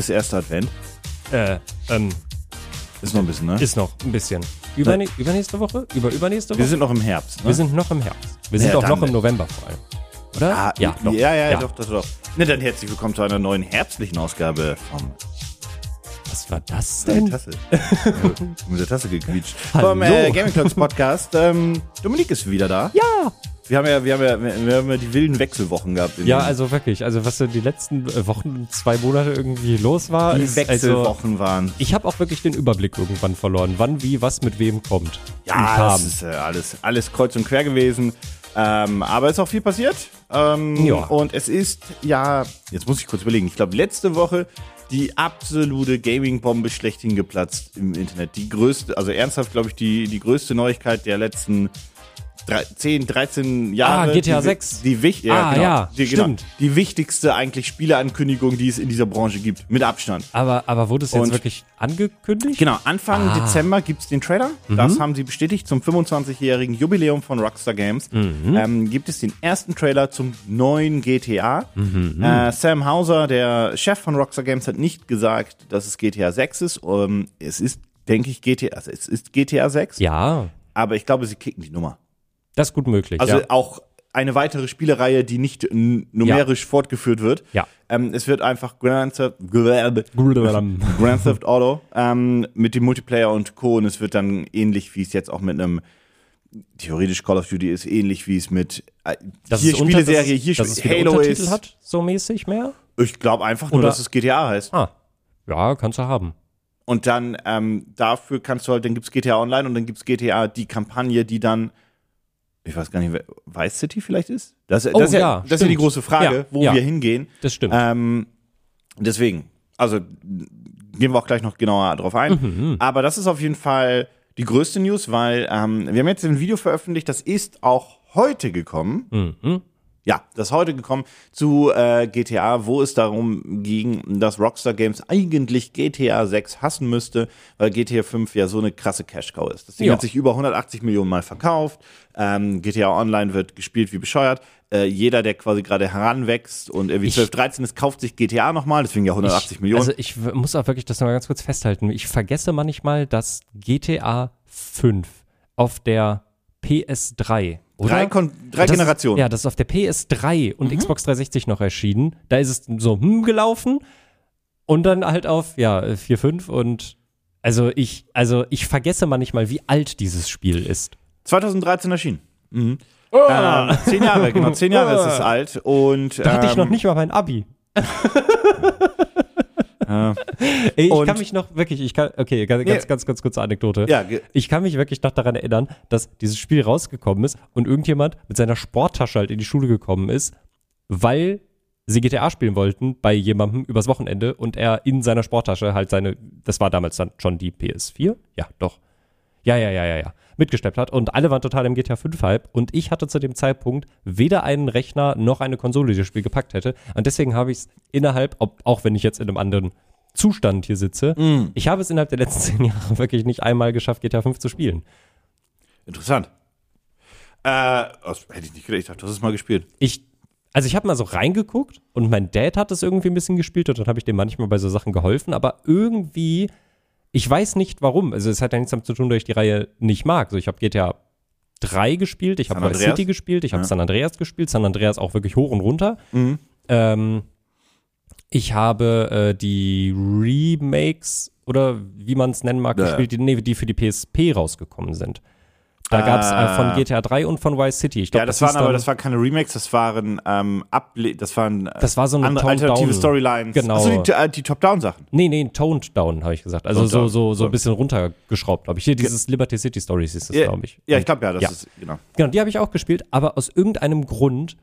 ist erster Advent? Äh, ähm, Ist noch ein bisschen, ne? ist noch ein bisschen. Überne übernächste Woche? Über übernächste Woche? Wir sind noch im Herbst, ne? Wir sind noch im Herbst. Wir sind Ja, auch noch im November vor allem. Oder? Ah, ja, doch. ja, ja, Ja. doch, doch, doch. Ne, dann herzlich willkommen zu einer neuen herbstlichen Ausgabe vom Was war das Deine denn? Tasse. ja, mit der Tasse gequietscht. Hallo. Vom äh, Gaming Talks Podcast. Ähm, Dominik ist wieder da. Ja! Wir haben ja, wir haben ja, wir haben ja die wilden Wechselwochen gehabt. Ja, also wirklich. Also was so die letzten Wochen, zwei Monate irgendwie los war. die ist, Also, Wechselwochen waren. ich habe auch wirklich den Überblick irgendwann verloren, wann, wie, was mit wem kommt. Ja, das ist äh, alles, alles kreuz und quer gewesen. Ähm, aber es ist auch viel passiert. Ähm, Ja. Und es ist, ja, jetzt muss ich kurz überlegen. Ich glaube, letzte Woche die absolute Gaming-Bombe schlechthin geplatzt im Internet. Die größte, also ernsthaft, glaube ich, die, die größte Neuigkeit der letzten 10, 13 Jahre. Ah, GTA die, 6. Die, wich- ja, Ah, genau, ja, die, genau, die wichtigste eigentlich Spieleankündigung, die es in dieser Branche gibt. Mit Abstand. aber, aber wurde es jetzt Und- wirklich angekündigt? Genau, Anfang Ah. Dezember gibt's den Trailer. Das haben sie bestätigt zum 25-jährigen Jubiläum von Rockstar Games. Ähm, gibt es den ersten Trailer zum neuen GTA. Äh, Sam Hauser, der Chef von Rockstar Games, hat nicht gesagt, dass es GTA 6 ist. Ähm, es ist, denke ich, GTA, also es ist GTA 6. Ja, Aber ich glaube, sie kicken die Nummer. Das ist gut möglich. Also ja. auch eine weitere Spielereihe, die nicht numerisch fortgeführt wird. Ja. Ähm, es wird einfach Grand Theft, Grand Theft Auto ähm, mit dem Multiplayer und Co. Und es wird dann ähnlich, wie es jetzt auch mit einem theoretisch Call of Duty ist, ähnlich wie es mit äh, hier es Spieleserie, hier dass es Spiel- viele Halo Untertitel ist. hat, so mäßig mehr? Ich glaube einfach nur, Oder- dass es GTA heißt. Ah, ja, kannst du haben. Und dann ähm, dafür kannst du halt, dann gibt's GTA Online und dann gibt's GTA die Kampagne, die dann ich weiß gar nicht, wer- Vice City vielleicht ist? Das, das, Oh, ist, ja, ja, das ist ja die große Frage, Ja, wo ja. wir hingehen. Das stimmt. Ähm, deswegen, also gehen wir auch gleich noch genauer drauf ein. Mhm. Aber das ist auf jeden Fall die größte News, weil ähm, wir haben jetzt ein Video veröffentlicht, das ist auch heute gekommen. Mhm. Ja, das ist heute gekommen zu äh, GTA, wo es darum ging, dass Rockstar Games eigentlich GTA 6 hassen müsste, weil GTA 5 ja so eine krasse Cash-Cow ist. Das Ding Ja. hat sich über 180 Millionen Mal verkauft. Ähm, GTA Online wird gespielt wie bescheuert. Äh, jeder, der quasi gerade heranwächst und irgendwie Ich- 12, 13 ist, kauft sich GTA nochmal, deswegen ja 180 ich, Millionen. Also ich muss auch wirklich das noch mal ganz kurz festhalten. Ich vergesse manchmal, dass GTA 5 auf der PS3, oder? drei Kon drei Das Generationen. Ja, das ist auf der PS3 und Xbox 360 noch erschienen. Da ist es so hm gelaufen und dann halt auf ja 4, 5 und also ich also ich vergesse manchmal, wie alt dieses Spiel ist. 2013 erschienen. Mhm. Ähm, zehn Jahre, genau, zehn Jahre ist es alt. Und, Da hatte ich noch ähm, nicht mal mein Abi. Ja. Ich Und- kann mich noch wirklich, ich kann, okay, ganz, Nee. ganz, ganz, ganz kurze Anekdote. Ja, Ich kann mich wirklich noch daran erinnern, dass dieses Spiel rausgekommen ist und irgendjemand mit seiner Sporttasche halt in die Schule gekommen ist, weil sie GTA spielen wollten bei jemandem übers Wochenende und er in seiner Sporttasche halt seine, das war damals dann schon die PS4? Ja, doch. Ja, ja, ja, ja, ja. Mitgesteppt hat und alle waren total im GTA 5 Hype und ich hatte zu dem Zeitpunkt weder einen Rechner noch eine Konsole, die das Spiel gepackt hätte und deswegen habe ich es innerhalb, ob, auch wenn ich jetzt in einem anderen Zustand hier sitze, ich habe es innerhalb der letzten zehn Jahre wirklich nicht einmal geschafft, GTA 5 zu spielen. Interessant. Äh, das hätte ich nicht gedacht. Ich dachte, du hast es mal gespielt. Ich, also ich habe mal so reingeguckt und mein Dad hat es irgendwie ein bisschen gespielt und dann habe ich dem manchmal bei so Sachen geholfen, aber irgendwie, ich weiß nicht warum. Also es hat ja nichts damit zu tun, dass ich die Reihe nicht mag. Also ich habe GTA 3 gespielt, ich habe Vice? City gespielt, ich habe Ja. San Andreas gespielt, San Andreas auch wirklich hoch und runter. Ähm, ich habe äh, die Remakes oder wie man es nennen mag, Ja. gespielt, die, nee, die für die PSP rausgekommen sind. Da gab es äh, Ah. von GTA 3 und von Vice City. Ich glaub, Ja, das, hieß waren aber, dann- das waren keine Remakes, das waren ähm, Able das waren äh, Das war so eine andere alternative. Storylines. Genau. Achso, die, äh, die Top-Down-Sachen. Nee, nee, toned down, habe ich gesagt. Also so, so, so ein bisschen runtergeschraubt, glaube ich. Hier dieses Liberty City Stories ist das, Ja, glaube ich. Ja, ich glaube ja, das Ja. ist, genau. Genau, die habe ich auch gespielt, aber aus irgendeinem Grund,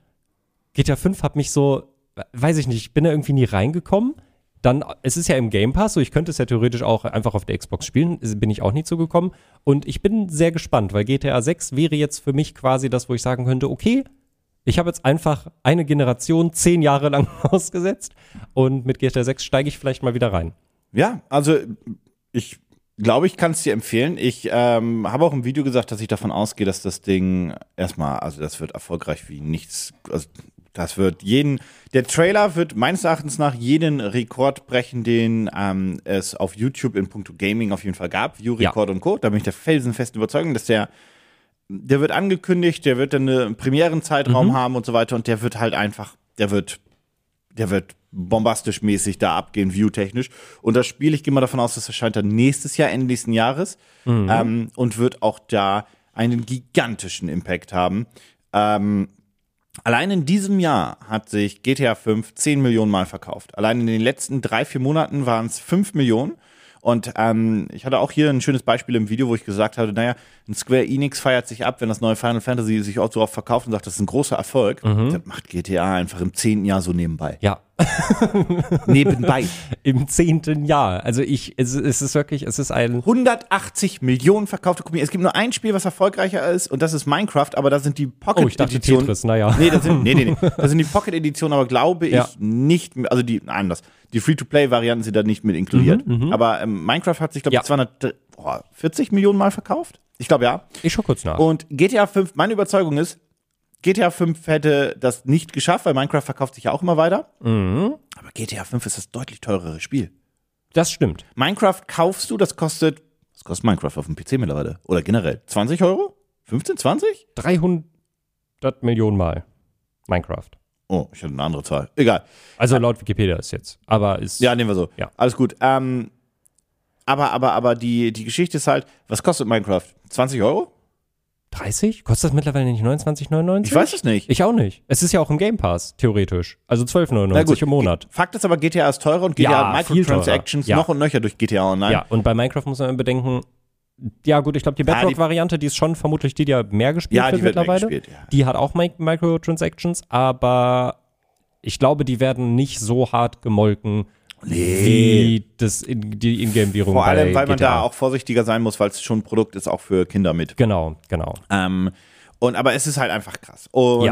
GTA 5 hat mich so, weiß ich nicht, ich bin da irgendwie nie reingekommen. Dann, es ist ja im Game Pass, so ich könnte es ja theoretisch auch einfach auf der Xbox spielen, bin ich auch nie zugekommen. Und ich bin sehr gespannt, weil GTA 6 wäre jetzt für mich quasi das, wo ich sagen könnte, okay, ich habe jetzt einfach eine Generation zehn Jahre lang ausgesetzt und mit GTA 6 steige ich vielleicht mal wieder rein. Ja, also ich glaube, ich kann es dir empfehlen. Ich ähm, habe auch im Video gesagt, dass ich davon ausgehe, dass das Ding erstmal, also das wird erfolgreich wie nichts, also Das wird jeden, der Trailer wird meines Erachtens nach jeden Rekord brechen, den ähm, es auf YouTube in puncto Gaming auf jeden Fall gab. View-Rekord und Co. Da bin ich der felsenfesten Überzeugung, dass der, der wird angekündigt, der wird dann einen Premierenzeitraum haben und so weiter und der wird halt einfach, der wird, der wird bombastisch mäßig da abgehen, view-technisch. Und das Spiel, ich gehe mal davon aus, das erscheint dann nächstes Jahr, Ende nächsten Jahres ähm, und wird auch da einen gigantischen Impact haben. Ähm, Allein in diesem Jahr hat sich GTA 5 10 Millionen Mal verkauft. Allein in den letzten drei, vier Monaten waren es 5 Millionen. Und ähm, ich hatte auch hier ein schönes Beispiel im Video, wo ich gesagt hatte, naja, ein Square Enix feiert sich ab, wenn das neue Final Fantasy sich auch so oft verkauft und sagt, das ist ein großer Erfolg. Das macht GTA einfach im zehnten Jahr so nebenbei. Ja, Nebenbei. im zehnten Jahr. Also ich, es, es ist wirklich, es ist ein 180 Millionen verkaufte Kopien. Es gibt nur ein Spiel, was erfolgreicher ist, und das ist Minecraft, aber da sind die Pocket Oh, ich dachte Editionen. Tetris, naja. Nee, das sind, nee, nee, nee. Das sind die Pocket Editionen, aber glaube ich Ja. nicht, also die, nein, anders. Die Free-to-Play-Varianten sind da nicht mit inkludiert. Aber ähm, Minecraft hat sich, glaube ich, Mhm, Ja. 240 Millionen Mal verkauft. Ich glaube, ja. Ich schau kurz nach. Und GTA 5, meine Überzeugung ist, GTA 5 hätte das nicht geschafft, weil Minecraft verkauft sich ja auch immer weiter. Mhm. Aber GTA 5 ist das deutlich teurere Spiel. Das stimmt. Minecraft kaufst du, das kostet, was kostet Minecraft auf dem PC mittlerweile? Oder generell? 20 Euro? 15, 20? 300 Millionen Mal Minecraft. Oh, ich hatte eine andere Zahl. Egal. Also laut Wikipedia ist jetzt. Aber ist. Ja, nehmen wir so. Ja. Alles gut. Ähm, aber, aber, aber die, die Geschichte ist halt, was kostet Minecraft? 20 Euro? 30? Kostet das mittlerweile nicht 29,99? Ich weiß es nicht. Ich auch nicht. Es ist ja auch im Game Pass, theoretisch. Also 12,99 im Monat. Fakt ist aber, GTA ist teurer und GTA Ja, hat. Microtransactions Ja. noch und nöcher durch GTA Online. Ja, und bei Minecraft muss man bedenken, ja gut, ich glaube, die Bedrock-Variante, die ist schon vermutlich die, die ja mehr gespielt Ja, wird mittlerweile. gespielt, ja. Die hat auch Mi Microtransactions, aber ich glaube, die werden nicht so hart gemolken, wie das in, die Ingame-Währung Vor allem, weil man GTA. da auch vorsichtiger sein muss, weil es schon ein Produkt ist, auch für Kinder mit. Genau, genau. Ähm, und aber es ist halt einfach krass. Und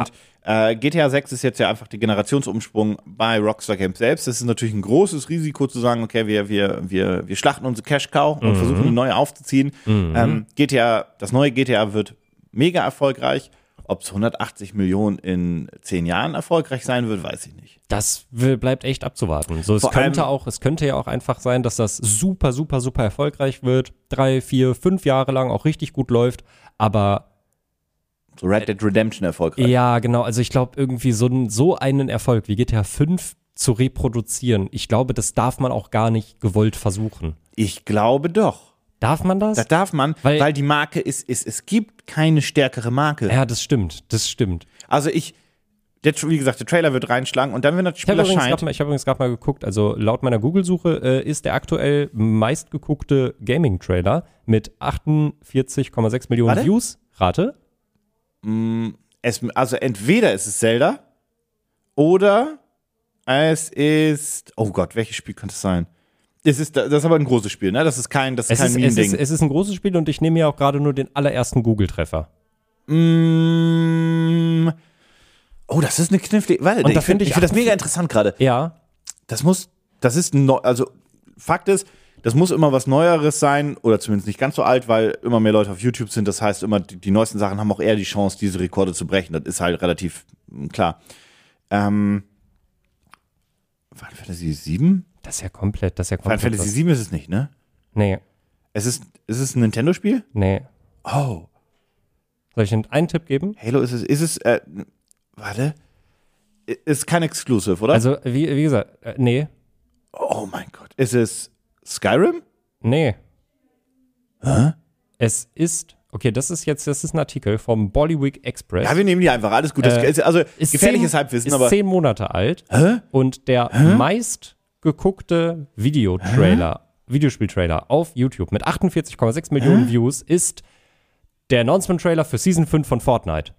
Ja. äh, GTA 6 ist jetzt ja einfach die Generationsumsprung bei Rockstar Games selbst. Das ist natürlich ein großes Risiko zu sagen, okay, wir, wir, wir, wir schlachten unsere Cash Cow und versuchen eine neue aufzuziehen. Ähm, GTA, das neue GTA wird mega erfolgreich. Ob es 180 Millionen in zehn Jahren erfolgreich sein wird, weiß ich nicht. Das bleibt echt abzuwarten. So, es Vor könnte auch, es könnte ja auch einfach sein, dass das super, super, super erfolgreich wird, drei, vier, fünf Jahre lang auch richtig gut läuft, aber So Red Dead Redemption erfolgreich. Ja, genau. Also ich glaube, irgendwie so, so einen Erfolg wie GTA 5 zu reproduzieren, ich glaube, das darf man auch gar nicht gewollt versuchen. Ich glaube doch. Darf man das? Das darf man, Weil- weil, die Marke ist, ist, es gibt keine stärkere Marke. ja, das stimmt. Das stimmt. Also ich, der, wie gesagt, der Trailer wird reinschlagen und dann, wenn das Ich Spiel habe übrigens erscheint, gerade mal, ich hab übrigens grad mal geguckt, also laut meiner Google-Suche äh, ist der aktuell meistgeguckte Gaming-Trailer mit 48,6 Millionen Warte. Views. Rate? es, also entweder ist es Zelda oder es ist, oh Gott, welches Spiel könnte es sein? Es ist, das ist aber ein großes Spiel, ne? Das ist kein, das ist Es kein ist, es, ist, es ist ein großes Spiel und ich nehme ja auch gerade nur den allerersten Google-Treffer. Mm, oh, das ist eine knifflige, warte, Und ich finde find ich ich find das mega interessant gerade. Ja, Das muss, das ist, neu, also Fakt ist, das muss immer was Neueres sein oder zumindest nicht ganz so alt, weil immer mehr Leute auf YouTube sind. Das heißt, immer die, die neuesten Sachen haben auch eher die Chance, diese Rekorde zu brechen. Das ist halt relativ mm, klar. Ähm, Final Fantasy 7? Das ist ja komplett, das ist ja Final komplett. Fantasy was- 7 ist es nicht, ne? Nee, Es ist, ist es ein Nintendo-Spiel? nee. Oh. Soll ich einen, einen Tipp geben? Halo ist es, ist es, äh, warte. Ist kein Exclusive, oder? Also, wie, wie gesagt, äh, nee, oh mein Gott. Ist es Skyrim? nee. Es ist, okay, das ist jetzt, das ist ein Artikel vom Bollywood Express. Ja, wir nehmen die einfach. Alles gut. Das Äh, ist, also, ist gefährliches zehn, Halbwissen, ist aber. zehn Monate alt Hä? und der meist geguckte Videotrailer, Videospieltrailer auf YouTube mit 48,6 Millionen Views ist der Announcement-Trailer für Season 5 von Fortnite.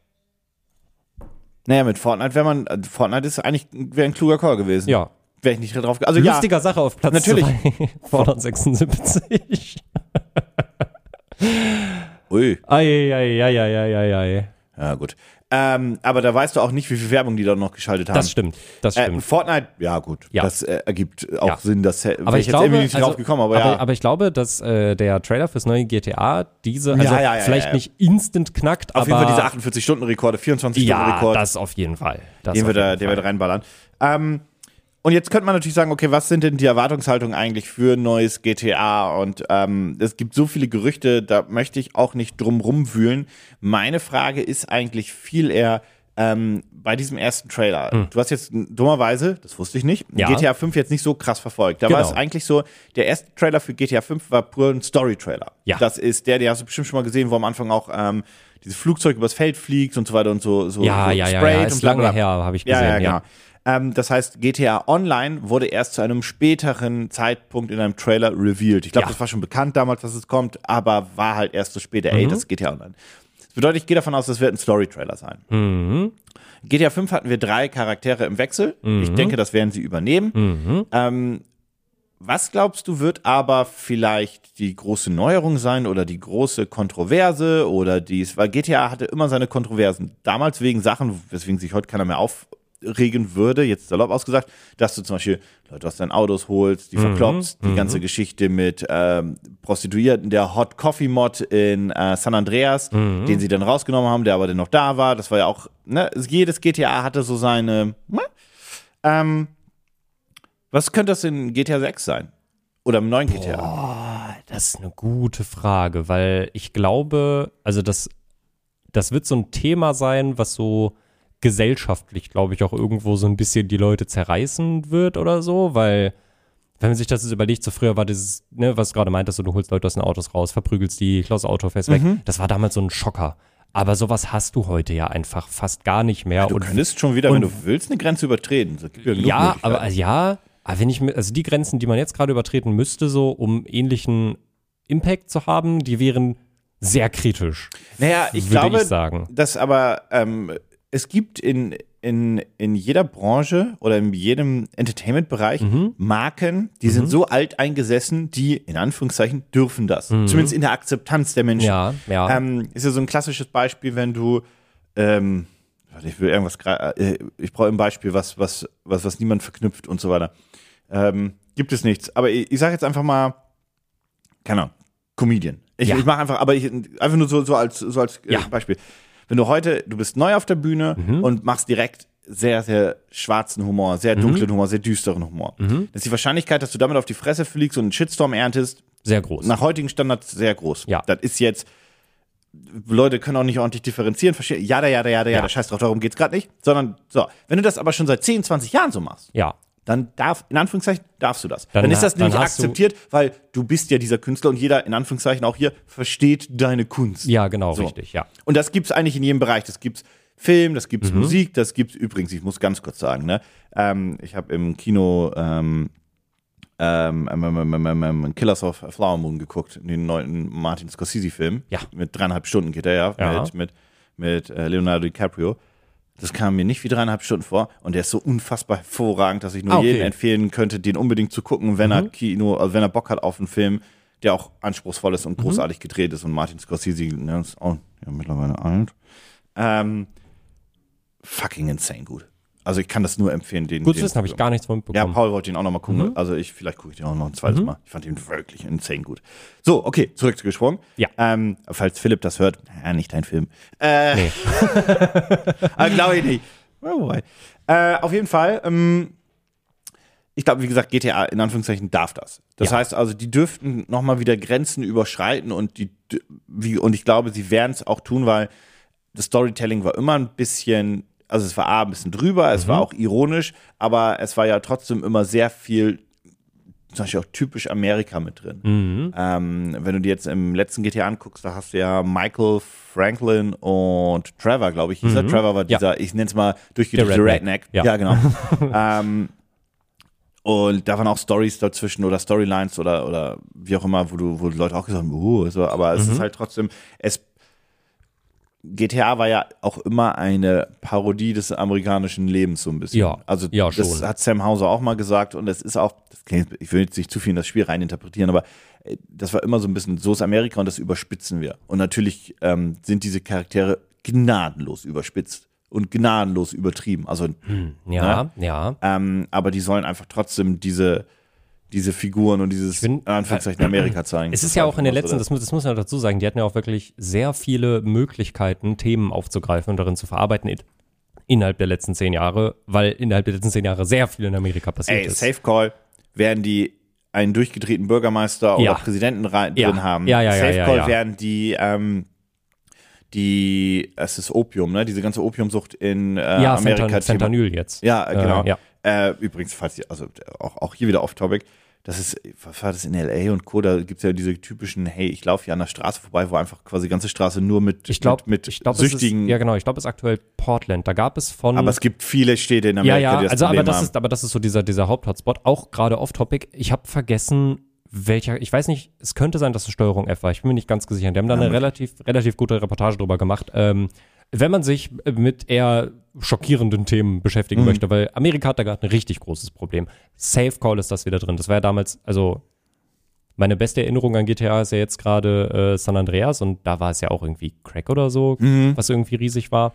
Naja, mit Fortnite wäre man, äh, Fortnite ist eigentlich, ein kluger Call gewesen. Ja. Wäre ich nicht drauf, also Lustiger Sache auf Platz Natürlich. 2. Fortnite 76. ja. Ui. Eieieiei. Ja, gut. Ähm, aber da weißt du auch nicht, wie viel Werbung die da noch geschaltet haben. Das stimmt, das Äh, stimmt. Fortnite, ja gut, Ja. das äh, ergibt auch Ja. Sinn, dass äh, aber ich jetzt glaube, irgendwie nicht also, drauf gekommen, aber, aber, ja. aber ich glaube, dass äh, der Trailer fürs neue GTA diese, also Ja, vielleicht nicht instant knackt, auf aber jeden Fall diese 48-Stunden-Rekorde, 24-Stunden-Rekord. ja, das auf jeden Fall. Das den Fall. wird reinballern. Ähm, und jetzt könnte man natürlich sagen, okay, was sind denn die Erwartungshaltungen eigentlich für neues GTA? Und ähm, es gibt so viele Gerüchte, da möchte ich auch nicht drum rumwühlen. Meine Frage ist eigentlich viel eher ähm, bei diesem ersten Trailer. Du hast jetzt dummerweise, das wusste ich nicht, Hm. Ja. GTA 5 jetzt nicht so krass verfolgt. Da war Genau. es eigentlich so, der erste Trailer für GTA 5 war pur ein Story-Trailer. Ja. Das ist der, den hast du bestimmt schon mal gesehen, wo am Anfang auch ähm, dieses Flugzeug übers Feld fliegt und so weiter und so, so, Ja, so ja, ja, ja, und ist lange her, habe ich Ja, gesehen. ja, Ja, genau. Ähm, das heißt, GTA Online wurde erst zu einem späteren Zeitpunkt in einem Trailer revealed. Ich glaube, Ja. das war schon bekannt damals, dass es kommt, aber war halt erst so später, ey, das ist GTA Online. Das bedeutet, ich gehe davon aus, das wird ein Story-Trailer sein. GTA 5 hatten wir drei Charaktere im Wechsel. Ich denke, das werden sie übernehmen. Ähm, was glaubst du, wird aber vielleicht die große Neuerung sein oder die große Kontroverse oder dies, weil GTA hatte immer seine Kontroversen. Damals wegen Sachen, weswegen sich heute keiner mehr aufregen würde, jetzt salopp ausgesagt, dass du zum Beispiel Leute aus deinen Autos holst, die verklopst, die ganze Geschichte mit ähm, Prostituierten, der Hot Coffee Mod in äh, San Andreas, den sie dann rausgenommen haben, der aber dann noch da war. Das war ja auch, ne, jedes GTA hatte so seine, ne? ähm, was könnte das in GTA 6 sein? Oder im neuen GTA? Das ist eine gute Frage, weil ich glaube, also das, das wird so ein Thema sein, was so gesellschaftlich, glaube ich, auch irgendwo so ein bisschen die Leute zerreißen wird oder so, weil wenn man sich das jetzt überlegt, so früher war dieses, ne, was du gerade meintest, so, du holst Leute aus den Autos raus, verprügelst die, klaust das Auto, fährst weg. Das war damals so ein Schocker. Aber sowas hast du heute ja einfach fast gar nicht mehr. Du und könntest schon wieder, und- wenn du willst, eine Grenze übertreten. Ja, ja, aber ja, aber wenn ich mir, also die Grenzen, die man jetzt gerade übertreten müsste, so um ähnlichen Impact zu haben, die wären sehr kritisch. Naja, ich würde glaube, ich sagen. dass aber ähm, es gibt in, in, in jeder Branche oder in jedem Entertainment-Bereich Mhm. Marken, die sind so alt eingesessen, die in Anführungszeichen dürfen das. Zumindest in der Akzeptanz der Menschen. Mhm. Ja, ja. Ähm, ist ja so ein klassisches Beispiel, wenn du ähm, ich will irgendwas äh, ich brauche ein Beispiel, was, was, was, was niemand verknüpft und so weiter. Ähm, gibt es nichts. Aber ich, ich sage jetzt einfach mal, keine Ahnung, Comedian. Ich, Ja. ich mache einfach, aber ich einfach nur so, so als, so als äh, Ja. Mhm. Beispiel. Wenn du heute, du bist neu auf der Bühne und machst direkt sehr, sehr schwarzen Humor, sehr Mhm. dunklen Humor, sehr düsteren Humor. Das ist die Wahrscheinlichkeit, dass du damit auf die Fresse fliegst und einen Shitstorm erntest, Sehr groß. nach heutigen Standards sehr groß. Ja. Das ist jetzt, Leute können auch nicht ordentlich differenzieren, verstehen, ja, da, ja, da, ja, scheiß drauf, darum geht's gerade nicht, sondern so, wenn du das aber schon seit 10, 20 Jahren so machst, ja. Dann darf, in Anführungszeichen, darfst du das. Dann Dann, ist das nämlich du- akzeptiert, weil du bist ja dieser Künstler und jeder, in Anführungszeichen auch hier, versteht deine Kunst. Ja, genau, So. richtig, ja. Und das gibt's eigentlich in jedem Bereich. Das gibt's Film, das gibt's Mhm. Musik, das gibt's übrigens, ich muss ganz kurz sagen, ne? Ähm, ich habe im Kino ähm, ähm, ähm, ähm, ähm, ähm, ähm, Killers of Flower Moon geguckt, den neuen Martin Scorsese-Film. Ja. Mit dreieinhalb Stunden geht er ja, Ja. mit, mit, mit äh, Leonardo DiCaprio. Das kam mir nicht wie dreieinhalb Stunden vor und der ist so unfassbar hervorragend, dass ich nur Ah, okay. Mhm. jedem empfehlen könnte, den unbedingt zu gucken, wenn er Kino, also wenn er Bock hat auf einen Film, der auch anspruchsvoll ist Mhm. und großartig gedreht ist und Martin Scorsese ne, ist auch ja, mittlerweile alt. Ähm, fucking insane gut. Also ich kann das nur empfehlen, den. Gut zu wissen, habe ich gar nichts von Ja, mitbekommen. Paul wollte ihn auch noch mal gucken. Mhm. Also ich, vielleicht gucke ich den auch noch ein zweites Mal. Ich fand ihn wirklich insane gut. So, okay, zurückgesprungen. Ja. Ähm, falls Philipp das hört, ja, nicht dein Film. Äh, Nee. aber glaube ich nicht. Oh, wobei. äh, auf jeden Fall, ähm, ich glaube, wie gesagt, GTA in Anführungszeichen darf das. Das Ja. heißt also, die dürften nochmal wieder Grenzen überschreiten und die, wie, und ich glaube, sie werden es auch tun, weil das Storytelling war immer ein bisschen, also es war A, ein bisschen drüber, es war auch ironisch, aber es war ja trotzdem immer sehr viel, zum Beispiel auch typisch Amerika mit drin. Ähm, wenn du dir jetzt im letzten GTA anguckst, da hast du ja Michael Franklin und Trevor, glaube ich, hieß er. Trevor war Ja. dieser, ich nenne es mal durchgedrehte Der Redneck. Redneck. Ja, Ja. genau. ähm, und da waren auch Stories dazwischen oder Storylines oder, oder wie auch immer, wo du, wo die Leute auch gesagt haben, uh, so, aber es ist halt trotzdem, es GTA war ja auch immer eine Parodie des amerikanischen Lebens so ein bisschen. Ja, also ja, das schon. hat Sam Hauser auch mal gesagt und es ist auch, klingt, ich will jetzt nicht zu viel in das Spiel reininterpretieren, aber äh, das war immer so ein bisschen, so ist Amerika und das überspitzen wir. Und natürlich ähm, sind diese Charaktere gnadenlos überspitzt und gnadenlos übertrieben. Also, Ja, ja. ähm, aber die sollen einfach trotzdem diese, diese Figuren und dieses bin- in Anführungszeichen Amerika zeigen. Es ist ja auch in den letzten, das muss, das muss man dazu sagen, die hatten ja auch wirklich sehr viele Möglichkeiten, Themen aufzugreifen und darin zu verarbeiten in, innerhalb der letzten zehn Jahre, weil innerhalb der letzten zehn Jahre sehr viel in Amerika passiert Ey, ist. Safe Call, werden die einen durchgedrehten Bürgermeister Ja. oder Präsidenten Ja. drin haben. Ja, ja, ja, Safe Call werden die, ähm, die, es ist Opium, ne? Diese ganze Opiumsucht in äh, ja, Amerika. Fentan Fentanyl jetzt. Ja, äh, genau. Äh, ja. Äh, übrigens, falls ihr, also auch, auch hier wieder off-topic, das ist, was war das in L.A. und Co., da gibt's ja diese typischen, hey, ich laufe hier an der Straße vorbei, wo einfach quasi die ganze Straße nur mit, Ich glaube, mit, mit ich glaub, süchtigen, Es ist, ja, genau. Ich glaube, es ist aktuell Portland. Da gab es von. aber es gibt viele Städte in ja, Amerika, ja. die das Also, aber Problem das haben. ist, aber das ist so dieser, dieser Haupthotspot. Auch gerade off-topic. Ich habe vergessen, welcher. Ich weiß nicht. Es könnte sein, dass es Steuerung F war. Ich bin mir nicht ganz sicher. Die haben da eine relativ, relativ gute Reportage drüber gemacht. Ähm, wenn man sich mit eher schockierenden Themen beschäftigen Mhm. möchte, weil Amerika hat da gerade ein richtig großes Problem. Safe Call ist das wieder drin. Das war ja damals, also meine beste Erinnerung an GTA ist ja jetzt gerade äh, San Andreas und da war es ja auch irgendwie Crack oder so, Mhm. was irgendwie riesig war.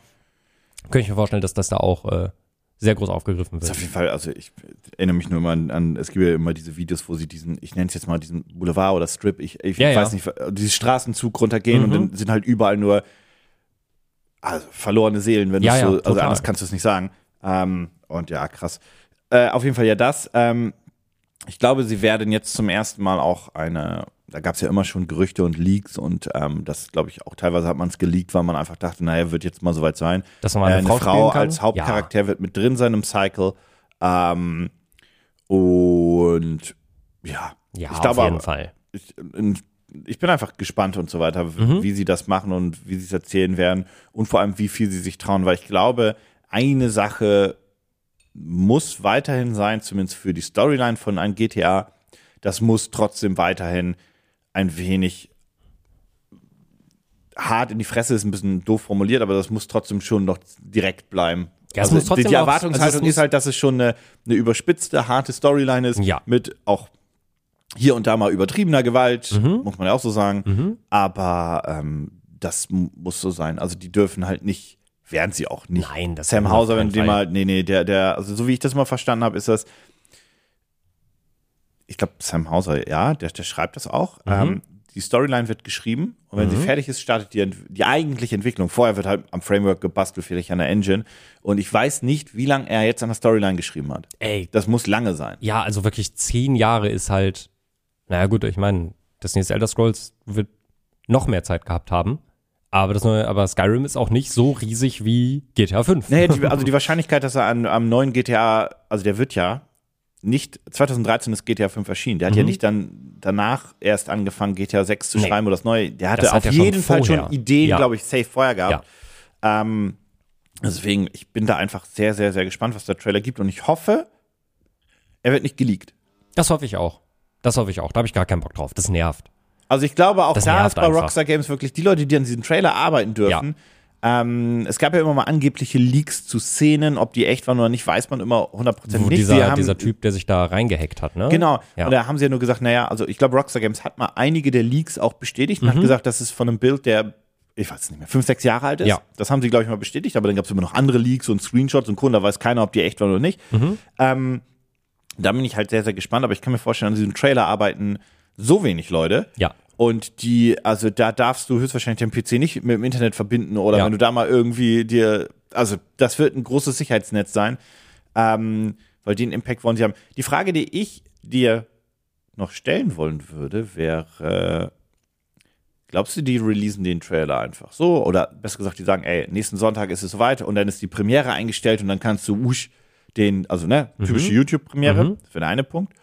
Könnte ich mir vorstellen, dass das da auch äh, sehr groß aufgegriffen Das ist wird. auf jeden Fall, also ich erinnere mich nur immer an, an es gibt ja immer diese Videos, wo sie diesen, ich nenne es jetzt mal diesen Boulevard oder Strip, ich, ich Ja, weiß ja. nicht, diese Straßenzug runtergehen und Mhm. dann sind halt überall nur also, verlorene Seelen, wenn Ja, du so, also total. anders kannst du es nicht sagen. Ähm, und ja, krass. Äh, auf jeden Fall ja das. Ähm, ich glaube, sie werden jetzt zum ersten Mal auch eine, da gab es ja immer schon Gerüchte und Leaks und ähm, das glaube ich auch teilweise hat man es geleakt, weil man einfach dachte, naja, wird jetzt mal soweit sein. Dass man Äh, eine eine Frau Frau als Hauptcharakter wird mit drin sein im Cycle. Ähm, und ja, Ja, ich glaube auf jeden aber- Fall. ich, ich bin einfach gespannt und so weiter, Mhm. wie sie das machen und wie sie es erzählen werden und vor allem, wie viel sie sich trauen, weil ich glaube, eine Sache muss weiterhin sein, zumindest für die Storyline von einem GTA, das muss trotzdem weiterhin ein wenig hart in die Fresse ist ein bisschen doof formuliert, aber das muss trotzdem schon noch direkt bleiben. Ja, also muss trotzdem die, die Erwartungshaltung also ist halt, dass es schon eine, eine überspitzte, harte Storyline ist, Ja. mit auch hier und da mal übertriebener Gewalt, Mhm. muss man ja auch so sagen. Aber ähm, das muss so sein. Also die dürfen halt nicht, werden sie auch nicht. Nein, das Sam Hauser, wenn du Fall. mal, nee, nee, der, der, also so wie ich das mal verstanden habe, ist das, ich glaube, Sam Hauser, ja, der, der schreibt das auch. Mhm. Ähm, die Storyline wird geschrieben und wenn sie fertig ist, startet die, die eigentliche Entwicklung. Vorher wird halt am Framework gebastelt, vielleicht an der Engine. Und ich weiß nicht, wie lange er jetzt an der Storyline geschrieben hat. Ey, Das muss lange sein. ja, also wirklich zehn Jahre ist halt, naja gut, ich meine, das nächste Elder Scrolls wird noch mehr Zeit gehabt haben. Aber das neue, aber Skyrim ist auch nicht so riesig wie GTA 5. Naja, die, also die Wahrscheinlichkeit, dass er an, am neuen GTA, also der wird ja nicht, 2013 ist GTA 5 erschienen. Der hat ja nicht dann danach erst angefangen, GTA 6 zu Mhm. Nee. schreiben oder das neue. Der hatte auf jeden Fall vorher. schon Ideen, Ja. glaube ich, safe vorher gehabt. Ähm, deswegen, ich bin da einfach sehr, sehr, sehr gespannt, was der Trailer gibt und ich hoffe, er wird nicht geleakt. Das hoffe ich auch. Das hoffe ich auch. Da habe ich gar keinen Bock drauf. Das nervt. Also ich glaube, auch Das da ist bei einfach. Rockstar Games wirklich die Leute, die an diesem Trailer arbeiten dürfen. Ähm, es gab ja immer mal angebliche Leaks zu Szenen, ob die echt waren oder nicht, weiß man immer 100% Wo nicht. Dieser, haben, dieser Typ, der sich da reingehackt hat, ne? Genau. Ja. Und da haben sie ja nur gesagt, naja, also ich glaube, Rockstar Games hat mal einige der Leaks auch bestätigt und Mhm. hat gesagt, das ist von einem Bild, der, ich weiß es nicht mehr, fünf, sechs Jahre alt ist. Ja. Das haben sie, glaube ich, mal bestätigt, aber dann gab es immer noch andere Leaks und Screenshots und Co. und da weiß keiner, ob die echt waren oder nicht. Mhm. Ähm, da bin ich halt sehr, sehr gespannt, aber ich kann mir vorstellen, an diesem Trailer arbeiten so wenig Leute. Ja. Und die, also da darfst du höchstwahrscheinlich den PC nicht mit dem Internet verbinden oder Ja. wenn du da mal irgendwie dir, also das wird ein großes Sicherheitsnetz sein, ähm, weil den Impact wollen sie haben. Die Frage, die ich dir noch stellen wollen würde, wäre, glaubst du, die releasen den Trailer einfach so? Oder besser gesagt, die sagen, ey, nächsten Sonntag ist es soweit und dann ist die Premiere eingestellt und dann kannst du usch, den, also ne, typische YouTube-Premiere, Mhm. wäre der eine Punkt.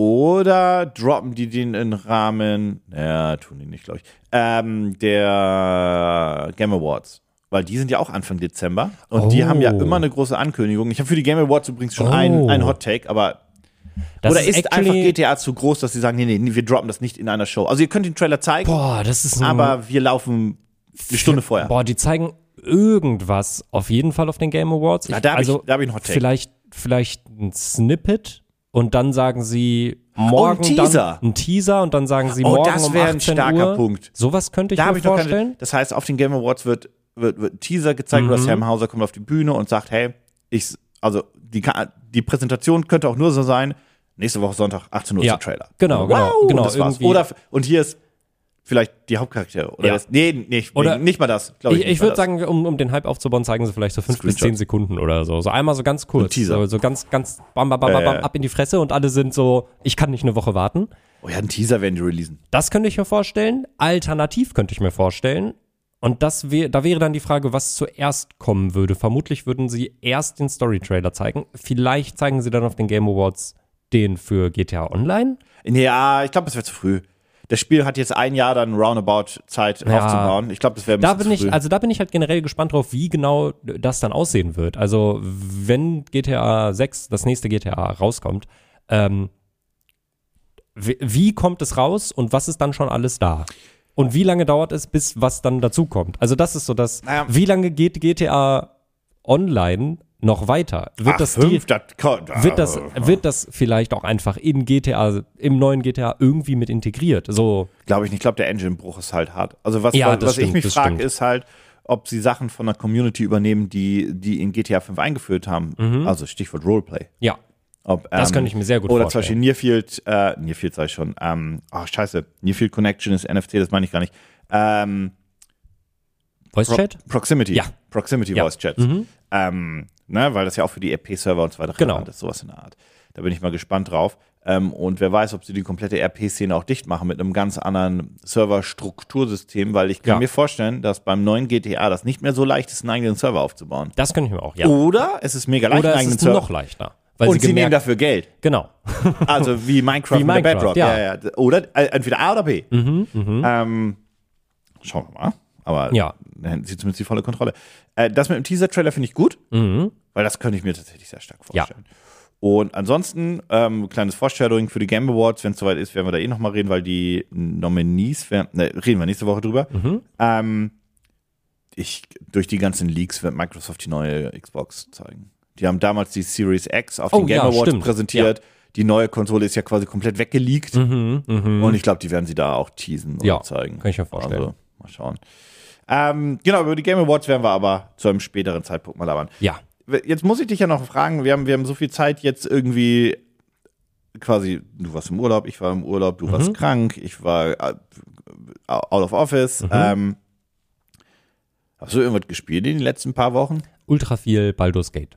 Oder droppen die den im Rahmen, ja, tun die nicht, glaube ich, ähm, der Game Awards. Weil die sind ja auch Anfang Dezember und die Oh. haben ja immer eine große Ankündigung. Ich habe für die Game Awards übrigens schon Oh. einen, einen Hot Take, aber Das oder ist, einfach actually- GTA zu groß, dass sie sagen, nee, nee, nee, wir droppen das nicht in einer Show. Also ihr könnt den Trailer zeigen, Boah, das ist aber wir laufen eine Stunde vorher. Boah, die zeigen irgendwas auf jeden Fall auf den Game Awards. Ja, da hab ich- also da hab ich einen Hot Take. Vielleicht, vielleicht ein Snippet und dann sagen sie morgen Oh, ein Teaser. dann ein Teaser und dann sagen sie Oh, morgen das um ein 18 starker Uhr. Punkt. Sowas könnte ich Da mir ich vorstellen. keine, Das heißt, auf den Game Awards wird wird, wird ein Teaser gezeigt oder Sam Hauser kommt auf die Bühne und sagt, hey, ich, also die, die Präsentation könnte auch nur so sein, nächste Woche Sonntag, 18 Uhr Ja, ist der Trailer. genau, wow, genau, und genau, Das war's. irgendwie- Oder, und hier ist vielleicht die Hauptcharaktere. Oder Ja. das, nee, nicht, Oder- nicht mal das. Ich, ich mal würde sagen, um, um den Hype aufzubauen, zeigen sie vielleicht so fünf bis zehn Sekunden oder so. So einmal so ganz kurz. Teaser. So, so ganz, ganz bam, bam, bam, bam, ja. ab in die Fresse und alle sind so, ich kann nicht eine Woche warten. Oh ja, einen Teaser werden die releasen. Das könnte ich mir vorstellen. Alternativ könnte ich mir vorstellen. Und das wär, da wäre dann die Frage, was zuerst kommen würde. Vermutlich würden sie erst den Story-Trailer zeigen. Vielleicht zeigen sie dann auf den Game Awards den für GTA Online. Ja, ich glaube, das wäre zu früh. Das Spiel hat jetzt ein Jahr dann roundabout Zeit Ja. aufzubauen. Ich glaube, das wäre ein Da bisschen bin zu früh. ich, also da bin ich halt generell gespannt drauf, wie genau das dann aussehen wird. Also wenn GTA 6, das nächste GTA rauskommt, ähm, wie, wie kommt es raus und was ist dann schon alles da? Und wie lange dauert es, bis was dann dazukommt? Also das ist so das, Naja. wie lange geht GTA Online noch weiter? Wird Ach, das die, fünf, das, kommt- wird das, wird das vielleicht auch einfach in GTA, im neuen GTA irgendwie mit integriert? So, Glaube ich nicht. Ich glaube, der Engine-Bruch ist halt hart. Also was, Ja, was, das was ich stimmt, mich das frage, ist halt, ob sie Sachen von der Community übernehmen, die, die in GTA 5 eingeführt haben. Also Stichwort Roleplay. ja, Ob, Mhm. Das ähm, könnte ich mir sehr gut Oder vorstellen. zum Beispiel Nearfield, äh, Nearfield sag ich schon, ähm, ach scheiße, Nearfield Connection ist NFC, das meine ich gar nicht. Ähm, Voice Pro Chat? Proximity. Ja. Proximity Ja. Mhm. Voice Chats. Ähm, ne, weil das ja auch für die RP-Server und so weiter Genau. ist, sowas in der Art. Da bin ich mal gespannt drauf. Ähm, und wer weiß, ob sie die komplette RP-Szene auch dicht machen mit einem ganz anderen Serverstruktursystem, weil ich kann Ja. mir vorstellen, dass beim neuen GTA das nicht mehr so leicht ist, einen eigenen Server aufzubauen. Das könnte ich mir auch, ja. Oder es ist mega leicht, Oder einen es eigenen ist Server. noch leichter. Weil und sie, nehmen gemerkt- dafür Geld. Genau. Also wie Minecraft Wie Minecraft, Bedrock. ja. Ja. Ja, Oder äh, entweder A oder B. Mhm, Ähm, schauen wir mal. Aber Ja. dann hätten sie zumindest die volle Kontrolle. Äh, das mit dem Teaser-Trailer finde ich gut, Mhm. weil das könnte ich mir tatsächlich sehr stark vorstellen. Und ansonsten, ähm, kleines Foreshadowing für die Game Awards, wenn es soweit ist, werden wir da eh nochmal reden, weil die Nominees, werden, ne, reden wir nächste Woche drüber. Mhm. Ähm, ich, durch die ganzen Leaks wird Microsoft die neue Xbox zeigen. Die haben damals die Series X auf Oh, den Game ja, Awards stimmt. präsentiert. Die neue Konsole ist ja quasi komplett weggeleakt. Mhm, mhm. Und ich glaube, die werden sie da auch teasen und Ja, zeigen. kann ich mir vorstellen. Also, mal schauen. Ähm, genau, über die Game Awards werden wir aber zu einem späteren Zeitpunkt mal labern. Ja. Jetzt muss ich dich ja noch fragen, wir haben, wir haben so viel Zeit jetzt irgendwie quasi, du warst im Urlaub, ich war im Urlaub, du Mhm. warst krank, ich war äh, out of office. Mhm. Ähm, hast du irgendwas gespielt in den letzten paar Wochen? Ultra viel Baldur's Gate.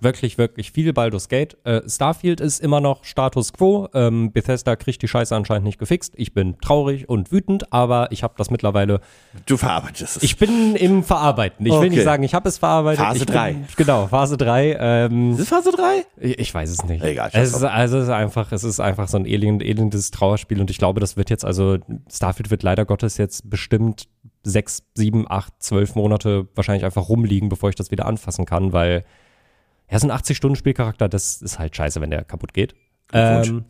Wirklich, wirklich viel Baldur's Gate. Äh, Starfield ist immer noch Status Quo. Ähm, Bethesda kriegt die Scheiße anscheinend nicht gefixt. Ich bin traurig und wütend, aber ich habe das mittlerweile. Du verarbeitest es. Ich bin im Verarbeiten. Ich will Okay. nicht sagen, ich habe es verarbeitet. Phase ich bin, drei. Genau, Phase 3. Ähm, ist es Phase 3? Ich ich weiß es nicht. Egal, es ist, also es ist einfach, es ist einfach so ein elend, elendes Trauerspiel und ich glaube, das wird jetzt, also Starfield wird leider Gottes jetzt bestimmt sechs, sieben, acht, zwölf Monate wahrscheinlich einfach rumliegen, bevor ich das wieder anfassen kann, weil ja, so ein 80-Stunden-Spielcharakter, das ist halt scheiße, wenn der kaputt geht. Ähm,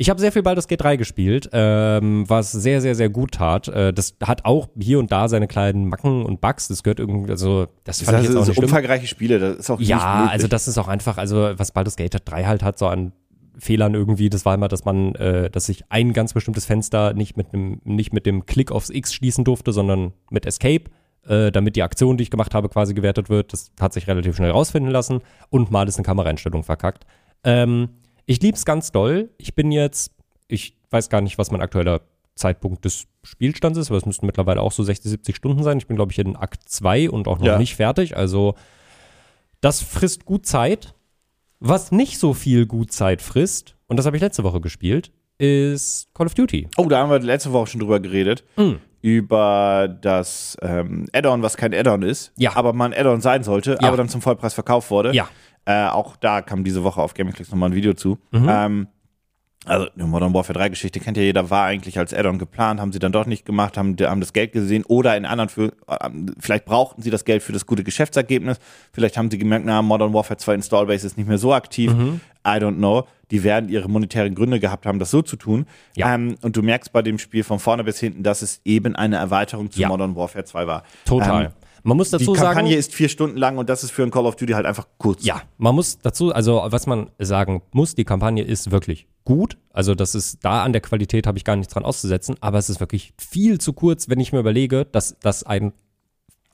ich habe sehr viel Baldur's Gate 3 gespielt, ähm, was sehr, sehr, sehr gut tat. Äh, das hat auch hier und da seine kleinen Macken und Bugs. Das gehört irgendwie, also das fand Das ich jetzt auch sind nicht umfangreiche Spiele, das ist auch Ja, also das ist auch einfach, also was Baldur's Gate 3 halt hat, so an Fehlern irgendwie, das war immer, dass man, äh, dass ich ein ganz bestimmtes Fenster nicht mit einem, nicht mit dem Klick aufs X schließen durfte, sondern mit Escape, äh, damit die Aktion, die ich gemacht habe, quasi gewertet wird. Das hat sich relativ schnell rausfinden lassen und mal ist eine Kameraeinstellung verkackt. Ähm, ich lieb's ganz doll. Ich bin jetzt, ich weiß gar nicht, was mein aktueller Zeitpunkt des Spielstands ist, aber es müssten mittlerweile auch so 60, 70 Stunden sein. Ich bin, glaube ich, in Akt 2 und auch noch Ja. nicht fertig. Also das frisst gut Zeit. Was nicht so viel gut Zeit frisst, und das habe ich letzte Woche gespielt, ist Call of Duty. Oh, da haben wir letzte Woche schon drüber geredet. Mhm. Über das ähm, Add-on, was kein Add-on ist, Ja. aber mal ein Add-on sein sollte, Ja. aber dann zum Vollpreis verkauft wurde. Ja. Äh, auch da kam diese Woche auf Gaming-Clicks nochmal ein Video zu. Mhm. Ähm, also eine Modern Warfare 3 Geschichte kennt ja jeder, war eigentlich als Add-on geplant, haben sie dann doch nicht gemacht, haben, haben das Geld gesehen oder in anderen für, ähm, vielleicht brauchten sie das Geld für das gute Geschäftsergebnis, vielleicht haben sie gemerkt, na, Modern Warfare 2 Installbase ist nicht mehr so aktiv, Mhm. I don't know. Die werden ihre monetären Gründe gehabt haben, das so zu tun. Ja. Ähm, und du merkst bei dem Spiel von vorne bis hinten, dass es eben eine Erweiterung zu Ja. Modern Warfare 2 war. Total. Ähm, man muss die dazu Kampagne sagen, ist vier Stunden lang und das ist für ein Call of Duty halt einfach kurz. ja, man muss dazu, also was man sagen muss, die Kampagne ist wirklich gut. Also das ist da an der Qualität habe ich gar nichts dran auszusetzen, aber es ist wirklich viel zu kurz, wenn ich mir überlege, dass das ein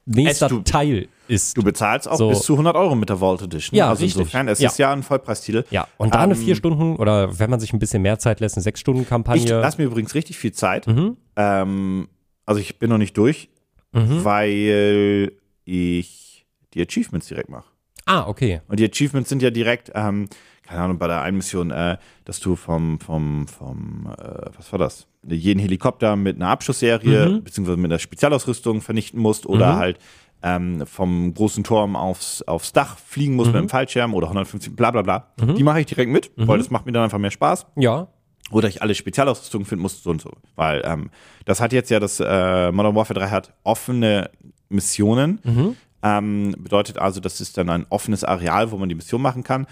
nächster Es, du- Teil ist. Du bezahlst auch So. bis zu 100 Euro mit der Vault Edition. Ja, also richtig. insofern, es Ja. ist ja ein Vollpreistitel. ja, und da eine Ähm, vier Stunden oder wenn man sich ein bisschen mehr Zeit lässt, eine sechs Stunden Ich Kampagne. lasse mir übrigens richtig viel Zeit. Mhm. Ähm, also ich bin noch nicht durch, Mhm. weil ich die Achievements direkt mache. Ah, okay. Und die Achievements sind ja direkt, ähm, keine Ahnung, bei der einen Mission, äh, dass du vom, vom, vom, äh, was war das? Jeden Helikopter mit einer Abschussserie, Mhm. beziehungsweise mit einer Spezialausrüstung vernichten musst oder Mhm. halt ähm, vom großen Turm aufs, aufs Dach fliegen musst mit Mhm. einem Fallschirm oder 150, bla bla bla. Die mache ich direkt mit, Mhm. weil das macht mir dann einfach mehr Spaß. Ja. Oder ich alle Spezialausrüstungen finden muss, so und so. Weil ähm, das hat jetzt ja das äh, Modern Warfare 3 hat offene Missionen. Mhm. Ähm, bedeutet also, das ist dann ein offenes Areal, wo man die Mission machen kann.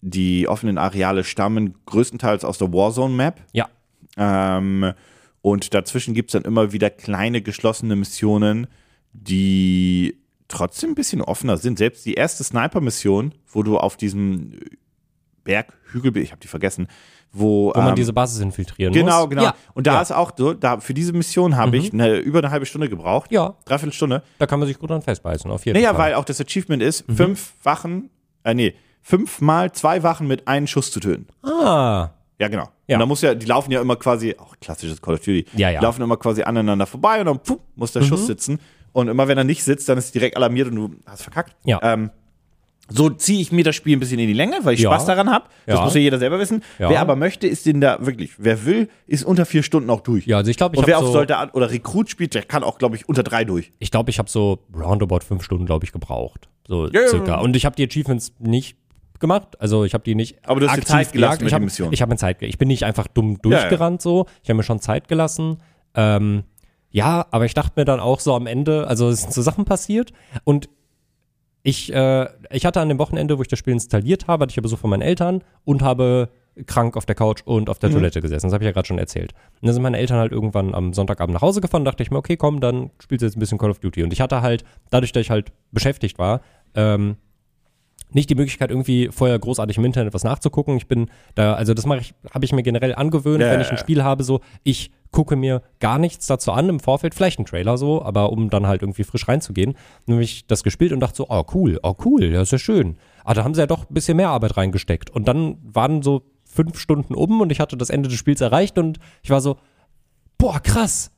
Die offenen Areale stammen größtenteils aus der Warzone-Map. Ja. Ähm, und dazwischen gibt es dann immer wieder kleine geschlossene Missionen, die trotzdem ein bisschen offener sind. Selbst die erste Sniper-Mission, wo du auf diesem Berg, Hügel, ich habe die vergessen, wo, Wo man ähm, diese Basis infiltrieren Genau, muss. genau. Ja. Und da ja. Mhm. ist auch so, da, für diese Mission habe ich eine, über eine halbe Stunde gebraucht. Ja, Dreiviertel Stunde. da kann man sich gut dran festbeißen, auf jeden Naja, Fall. weil auch das Achievement ist, Mhm. fünf Wachen, äh, nee, fünfmal zwei Wachen mit einem Schuss zu töten. Ah, Ja, genau. Ja. Und da muss ja, die laufen ja immer quasi, auch klassisches Call of Duty, Ja, ja. die laufen immer quasi aneinander vorbei und dann pfuh, muss der Mhm. Schuss sitzen. Und immer wenn er nicht sitzt, dann ist direkt alarmiert und du hast verkackt. Ja. Ähm, so ziehe ich mir das Spiel ein bisschen in die Länge, weil ich Ja. Spaß daran habe. Das Ja. muss ja jeder selber wissen. Ja. Wer aber möchte, ist den da wirklich, wer will, ist unter vier Stunden auch durch. ja, also ich glaube, ich und wer auf so, Soldat oder Rekrut spielt, der kann auch, glaube ich, unter drei durch. ich glaube, ich habe so roundabout fünf Stunden, glaube ich, gebraucht. So Ja, ja, circa. Und ich habe die Achievements nicht gemacht. Also ich habe die nicht Aber du hast dir Zeit gelassen mit ich hab, den Missionen. Ich habe mir Zeit, ich bin nicht einfach dumm durchgerannt so. Ich habe mir schon Zeit gelassen. Ähm, ja, aber ich dachte mir dann auch so am Ende, also es sind so Sachen passiert und ich, äh, ich hatte an dem Wochenende, wo ich das Spiel installiert habe, hatte ich ja Besuch von meinen Eltern und habe krank auf der Couch und auf der Toilette gesessen. Das habe ich ja gerade schon erzählt. Und dann sind meine Eltern halt irgendwann am Sonntagabend nach Hause gefahren, dachte ich mir, okay, komm, dann spielst du jetzt ein bisschen Call of Duty. Und ich hatte halt, dadurch, dass ich halt beschäftigt war, ähm, nicht die Möglichkeit, irgendwie vorher großartig im Internet was nachzugucken. Ich bin da, also das mache ich, habe ich mir generell angewöhnt, Ja, wenn ich ein. Spiel habe, so, ich gucke mir gar nichts dazu an im Vorfeld, vielleicht einen Trailer so, aber um dann halt irgendwie frisch reinzugehen. Habe ich das gespielt und dachte so, oh cool, oh cool, ja, ist ja schön. Ah, da haben sie ja doch ein bisschen mehr Arbeit reingesteckt. Und dann waren so fünf Stunden um und ich hatte das Ende des Spiels erreicht und ich war so, boah, krass.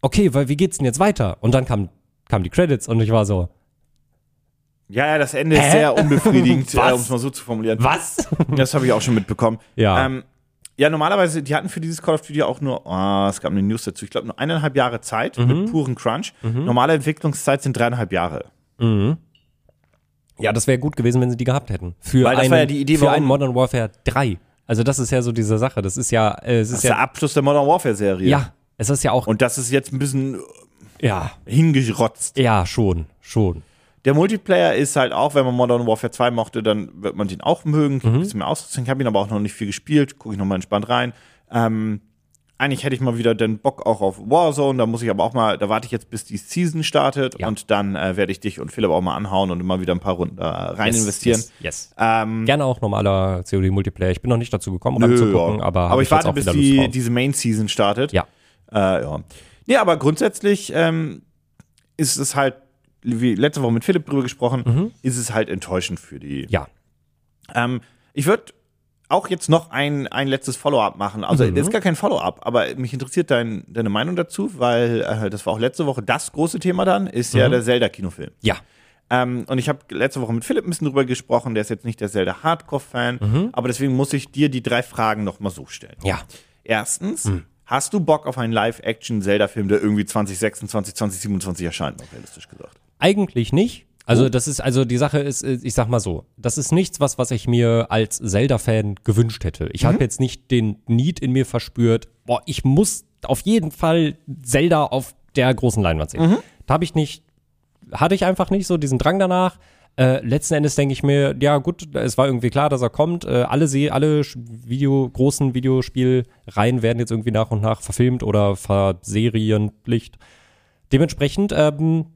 Okay, weil wie geht's denn jetzt weiter? Und dann kam, kamen die Credits und ich war so, Ja, ja, das Ende Hä? ist sehr unbefriedigend, äh, um es mal so zu formulieren. was? Das habe ich auch schon mitbekommen. Ja. Ähm, ja, normalerweise, die hatten für dieses Call of Duty auch nur, oh, es gab eine News dazu, ich glaube nur eineinhalb Jahre Zeit Mhm. mit puren Crunch. Normale Entwicklungszeit sind dreieinhalb Jahre. Mhm. Ja, das wäre gut gewesen, wenn sie die gehabt hätten. Für, Weil das einen, war ja die Idee, für einen Modern Warfare 3. Also das ist ja so diese Sache. Das ist ja, äh, es Das ist ist der ja, Abschluss der Modern Warfare-Serie. ja, es ist ja auch, Und das ist jetzt ein bisschen ja, hingerotzt. ja, schon, schon. Der Multiplayer ist halt auch, wenn man Modern Warfare 2 mochte, dann wird man den auch mögen. Mhm. Ein bisschen mehr Ausrüstung. Ich habe ihn aber auch noch nicht viel gespielt. Gucke ich nochmal entspannt rein. Ähm, eigentlich hätte ich mal wieder den Bock auch auf Warzone. Da muss ich aber auch mal, da warte ich jetzt, bis die Season startet. Ja. Und dann äh, werde ich dich und Philipp auch mal anhauen und immer wieder ein paar Runden da rein Yes, investieren. Yes, yes. Ähm, Gerne auch normaler COD-Multiplayer. Ich bin noch nicht dazu gekommen, nö, ja. aber, aber ich jetzt warte, bis die, diese Main Season startet. Ja. Äh, ja. Nee, aber grundsätzlich ähm, ist es halt, wie letzte Woche mit Philipp drüber gesprochen, Mhm. ist es halt enttäuschend für die. Ja. Ähm, ich würde auch jetzt noch ein, ein letztes Follow-up machen. Also, Mhm. das ist gar kein Follow-up, aber mich interessiert dein, deine Meinung dazu, weil äh, das war auch letzte Woche das große Thema dann, ist ja Mhm. der Zelda-Kinofilm. Ja. Ähm, und ich habe letzte Woche mit Philipp ein bisschen drüber gesprochen, der ist jetzt nicht der Zelda-Hardcore-Fan, Mhm. aber deswegen muss ich dir die drei Fragen noch mal so stellen. Ja. Erstens, Hm. Hast du Bock auf einen Live-Action-Zelda-Film, der irgendwie 2026, 2027 erscheint, noch realistisch gesagt? Eigentlich nicht. Also das ist, also die Sache ist, äh, ich sag mal so, das ist nichts, was, was ich mir als Zelda-Fan gewünscht hätte. Ich Mhm. habe jetzt nicht den Need in mir verspürt, boah, ich muss auf jeden Fall Zelda auf der großen Leinwand sehen. Mhm. Da habe ich nicht, hatte ich einfach nicht so diesen Drang danach. Äh, letzten Endes denke ich mir, ja gut, es war irgendwie klar, dass er kommt. Äh, alle Se alle Video, großen Videospielreihen werden jetzt irgendwie nach und nach verfilmt oder verserienpflicht. Dementsprechend, ähm,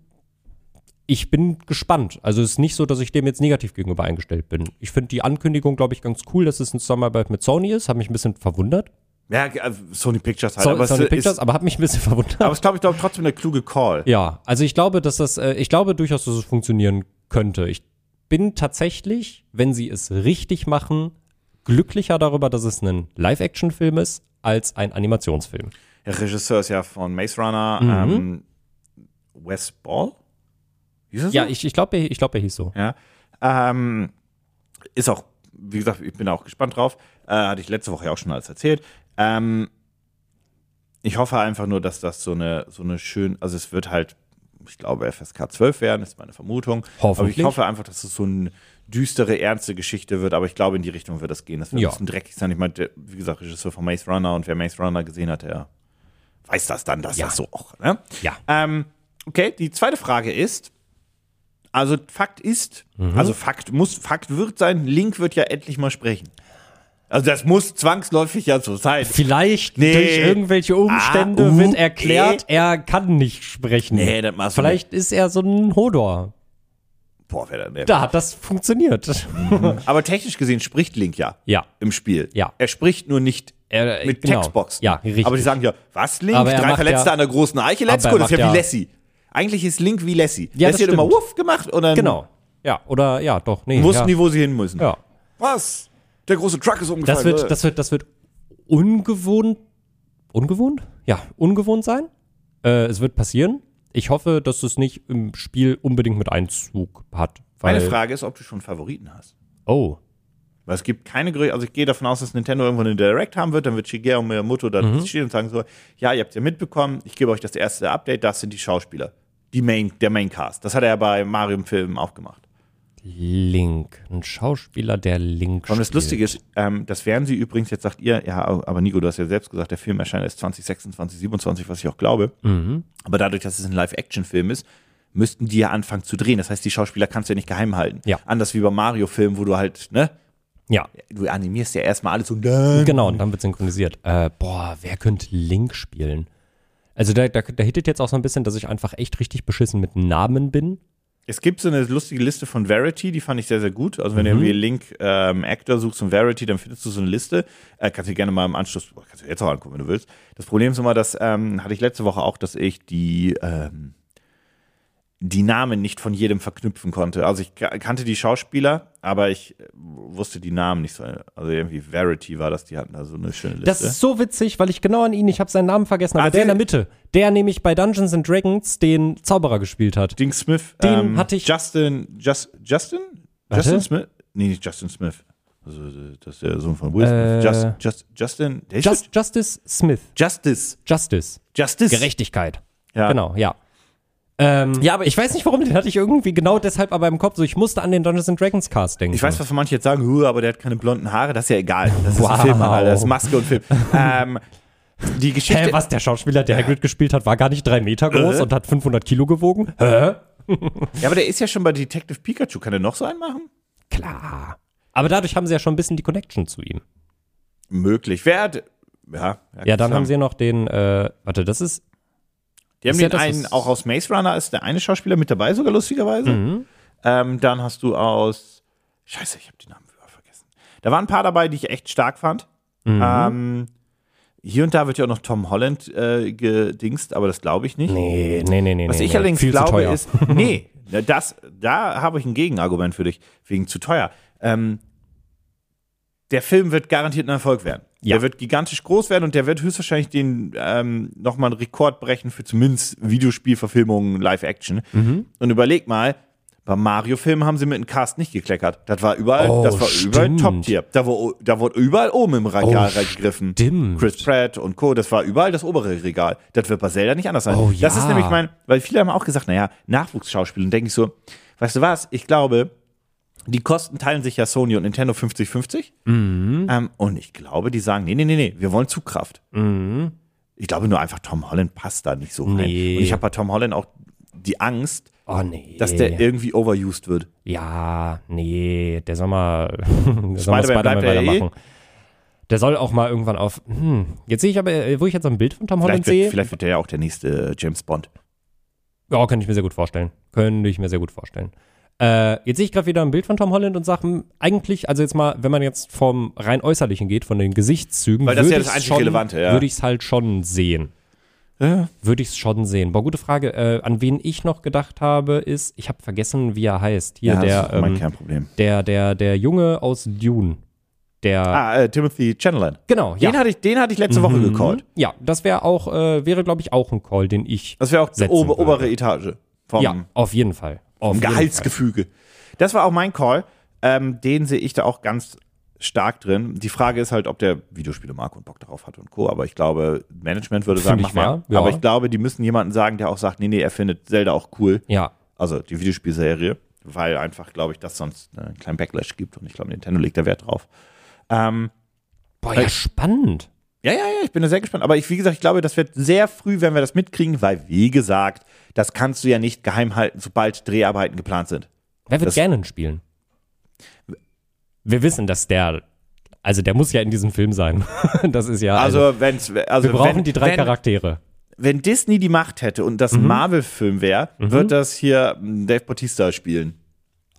ich bin gespannt. Also es ist nicht so, dass ich dem jetzt negativ gegenüber eingestellt bin. Ich finde die Ankündigung, glaube ich, ganz cool, dass es eine Zusammenarbeit mit Sony ist. Hat mich ein bisschen verwundert. Ja, äh, Sony Pictures halt. So, aber Sony es Pictures, ist, aber hat mich ein bisschen verwundert. aber es glaube ich glaub, trotzdem eine kluge Call. Ja, also ich glaube, dass das, äh, ich glaube durchaus, dass es funktionieren könnte. Ich bin tatsächlich, wenn sie es richtig machen, glücklicher darüber, dass es ein Live-Action-Film ist, als ein Animationsfilm. Der Regisseur ist ja von Maze Runner, Mhm. ähm, Wes Ball? Hieß so? Ja, ich, ich glaube, ich glaube, er hieß so. Ja. Ähm, ist auch, wie gesagt, ich bin auch gespannt drauf. Äh, hatte ich letzte Woche ja auch schon alles erzählt. Ähm, ich hoffe einfach nur, dass das so eine, so eine schön, also es wird halt, ich glaube, FSK 12 werden, ist meine Vermutung. Aber Hoffentlich. ich hoffe einfach, dass es so eine düstere, ernste Geschichte wird, aber ich glaube, in die Richtung wird das gehen. Das wird Ja. ein bisschen dreckig sein. Ich meine, der, wie gesagt, Regisseur von Maze Runner und wer Maze Runner gesehen hat, der weiß das dann, dass Ja. das so auch, ne? Ja. Ähm, okay, die zweite Frage ist, also Fakt ist, Mhm. also Fakt muss, Fakt wird sein, Link wird ja endlich mal sprechen. Also das muss zwangsläufig ja so sein. Vielleicht Nee. durch irgendwelche Umstände Ah, uh, wird erklärt, eh. er kann nicht sprechen. Nee, das machst du Vielleicht ist er so ein Hodor. Boah, wer da, wer Da hat das funktioniert. Aber technisch gesehen spricht Link ja ja. im Spiel. Ja. Er spricht nur nicht Er, mit genau. Textboxen. Ja, richtig. Aber die sagen ja, was Link? Drei Verletzte ja- an der großen Eiche, let's go. Das ist ja wie Lassie. Eigentlich ist Link wie Lassie. Ja, Lassie das hat immer. Wuff gemacht und dann genau. Ja, oder ja, doch. Nee, wussten ja. die, wo sie hin müssen. Ja. Was? Der große Truck ist umgefallen. Das wird, das wird, das wird ungewohnt, ungewohnt? Ja, ungewohnt sein. Äh, es wird passieren. Ich hoffe, dass es nicht im Spiel unbedingt mit Einzug hat. Weil, Meine Frage ist, ob du schon Favoriten hast. Oh. Weil es gibt keine Gerüchte, also ich gehe davon aus, dass Nintendo irgendwann eine Direct haben wird, dann wird Shigeru Miyamoto da Mhm. stehen und sagen so, ja, ihr habt ja mitbekommen, ich gebe euch das erste Update, das sind die Schauspieler. Die Main, der Maincast. Das hat er ja bei Mario im Film auch gemacht. Link. Ein Schauspieler, der Link Und das spielt. Lustige ist, ähm, das werden sie übrigens, jetzt sagt ihr, ja, aber Nico, du hast ja selbst gesagt, der Film erscheint erst 2026, 27, was ich auch glaube. Mhm. Aber dadurch, dass es ein Live-Action-Film ist, müssten die ja anfangen zu drehen. Das heißt, die Schauspieler kannst du ja nicht geheim halten. Ja. Anders wie beim Mario-Film, wo du halt, ne, Ja, du animierst ja erstmal alles und dann. genau. Und dann wird synchronisiert. Äh, boah, wer könnte Link spielen? Also da, da, da hittet jetzt auch so ein bisschen, dass ich einfach echt richtig beschissen mit Namen bin. Es gibt so eine lustige Liste von Verity, die fand ich sehr, sehr gut. Also wenn Mhm. du irgendwie Link ähm, Actor suchst und Verity, dann findest du so eine Liste. Äh, kannst du dir gerne mal im Anschluss, kannst du jetzt auch angucken, wenn du willst. Das Problem ist immer, dass, ähm, hatte ich letzte Woche auch, dass ich die, ähm, die Namen nicht von jedem verknüpfen konnte. Also ich ka- kannte die Schauspieler, aber ich äh, wusste die Namen nicht so. Also irgendwie Verity war das, die hatten da so eine schöne Liste. Das ist so witzig, weil ich genau an ihn, ich habe seinen Namen vergessen, aber Ah, der in der Mitte, der nämlich bei Dungeons and Dragons den Zauberer gespielt hat. Ding Smith. Den ähm, hatte ich- Justin, Just, Justin? Warte. Justin Smith? Nee, nicht Justin Smith. Also, das ist der Sohn von Will Smith. Äh, Just, Just, Justin, der ist Just, Justice Smith. Justice. Justice. Justice. Gerechtigkeit. Ja. Genau, ja. Ähm, ja, aber ich weiß nicht warum, den hatte ich irgendwie genau deshalb aber im Kopf. So, ich musste an den Dungeons and Dragons Cast denken. Ich weiß, was manche jetzt sagen, "Huh, aber der hat keine blonden Haare. Das ist ja egal. Das ist Wow. ein Film, Alter. Das ist Maske und Film. ähm, die Geschichte. Hä, was? Der Schauspieler, der Hagrid gespielt hat, war gar nicht drei Meter groß Äh? und hat 500 Kilo gewogen? Hä? Ja, aber der ist ja schon bei Detective Pikachu. Kann er noch so einen machen? Klar. Aber dadurch haben sie ja schon ein bisschen die Connection zu ihm. Möglich. Wer hat. Ja, Ja, dann klar. haben sie ja noch den, äh, warte, das ist, Die haben ja den das, einen, auch aus Maze Runner ist der eine Schauspieler mit dabei, sogar lustigerweise. Mhm. Ähm, dann hast du aus. Scheiße, ich habe die Namen vergessen. Da waren ein paar dabei, die ich echt stark fand. Mhm. Ähm, hier und da wird ja auch noch Tom Holland äh, gedingst, aber das glaube ich nicht. nee, nee, nee, nee. Was nee, ich nee. allerdings Viel zu glaube teuer. ist, nee, das, da habe ich ein Gegenargument für dich, wegen zu teuer. Ähm, der Film wird garantiert ein Erfolg werden. Ja. Der wird gigantisch groß werden und der wird höchstwahrscheinlich den ähm, nochmal einen Rekord brechen für zumindest Videospielverfilmungen, Live-Action. Mhm. Und überleg mal, beim Mario-Film haben sie mit dem Cast nicht gekleckert. Das war überall, Oh, das war überall stimmt. Top-Tier. Da, wo- da wurde überall oben im Regal Oh, gegriffen. stimmt. Chris Pratt und Co., das war überall das obere Regal. Das wird bei Zelda nicht anders sein. Oh, Das ja. ist nämlich mein, weil viele haben auch gesagt, naja, Nachwuchsschauspiel. Und denke ich so, weißt du was, ich glaube, die Kosten teilen sich ja Sony und Nintendo 50-50. Mhm. Ähm, und ich glaube, die sagen, nee, nee, nee, nee, wir wollen Zugkraft. Mhm. Ich glaube nur einfach, Tom Holland passt da nicht so rein. Nee. Und ich habe bei Tom Holland auch die Angst, Oh, nee. dass der irgendwie overused wird. Ja, nee, der soll mal, Spider-Man Spider-Man bleibt eh. weitermachen. Der soll auch mal irgendwann auf. Hm, jetzt sehe ich aber, wo ich jetzt ein Bild von Tom Holland wird, sehe. vielleicht wird der ja auch der nächste äh, James Bond. Ja, könnte ich mir sehr gut vorstellen. Könnte ich mir sehr gut vorstellen. Äh, jetzt sehe ich gerade wieder ein Bild von Tom Holland und sage, hm, eigentlich, also jetzt mal, wenn man jetzt vom rein äußerlichen geht, von den Gesichtszügen, Weil das ist ja würde das ich's einzig schon- Relevante, ja. Würde ich es halt schon sehen. Ja. Würde ich es schon sehen. Boah, gute Frage. Äh, an wen ich noch gedacht habe, ist, ich habe vergessen, wie er heißt. Hier, Ja, der, das ist mein ähm, Kernproblem. der, der, der Junge aus Dune. Der, Ah, äh, Timothy Chamberlain. genau, Den, ja. hatte ich, den hatte ich letzte Woche gecallt. Ja, das wäre auch, äh, wäre, glaube ich, auch ein Call, den ich. Das wäre auch die würde. obere Etage vom, ja, auf jeden Fall. Auf. Gehaltsgefüge. Das war auch mein Call. Ähm, den sehe ich da auch ganz stark drin. Die Frage ist halt, ob der Videospiele und Bock darauf hat und Co. Aber ich glaube, Management würde sagen, mach mal. ja. Aber ich glaube, die müssen jemanden sagen, der auch sagt, nee, nee, er findet Zelda auch cool. Ja, Also die Videospielserie. Weil einfach, glaube ich, das sonst einen kleinen Backlash gibt. Und ich glaube, Nintendo legt da Wert drauf. Ähm, boah, ja, spannend. Ja, ja, ja, ich bin da sehr gespannt. Aber ich, wie gesagt, ich glaube, das wird sehr früh, wenn wir das mitkriegen, weil, wie gesagt, das kannst du ja nicht geheim halten, sobald Dreharbeiten geplant sind. Wer wird Das- gerne spielen? Wir wissen, dass der, also der muss ja in diesem Film sein. das ist ja, also, Also, wenn's, also wir brauchen wenn, die drei wenn, Charaktere. wenn Disney die Macht hätte und Mhm. das Marvel-Film wäre, wird das hier m, Dave Bautista spielen.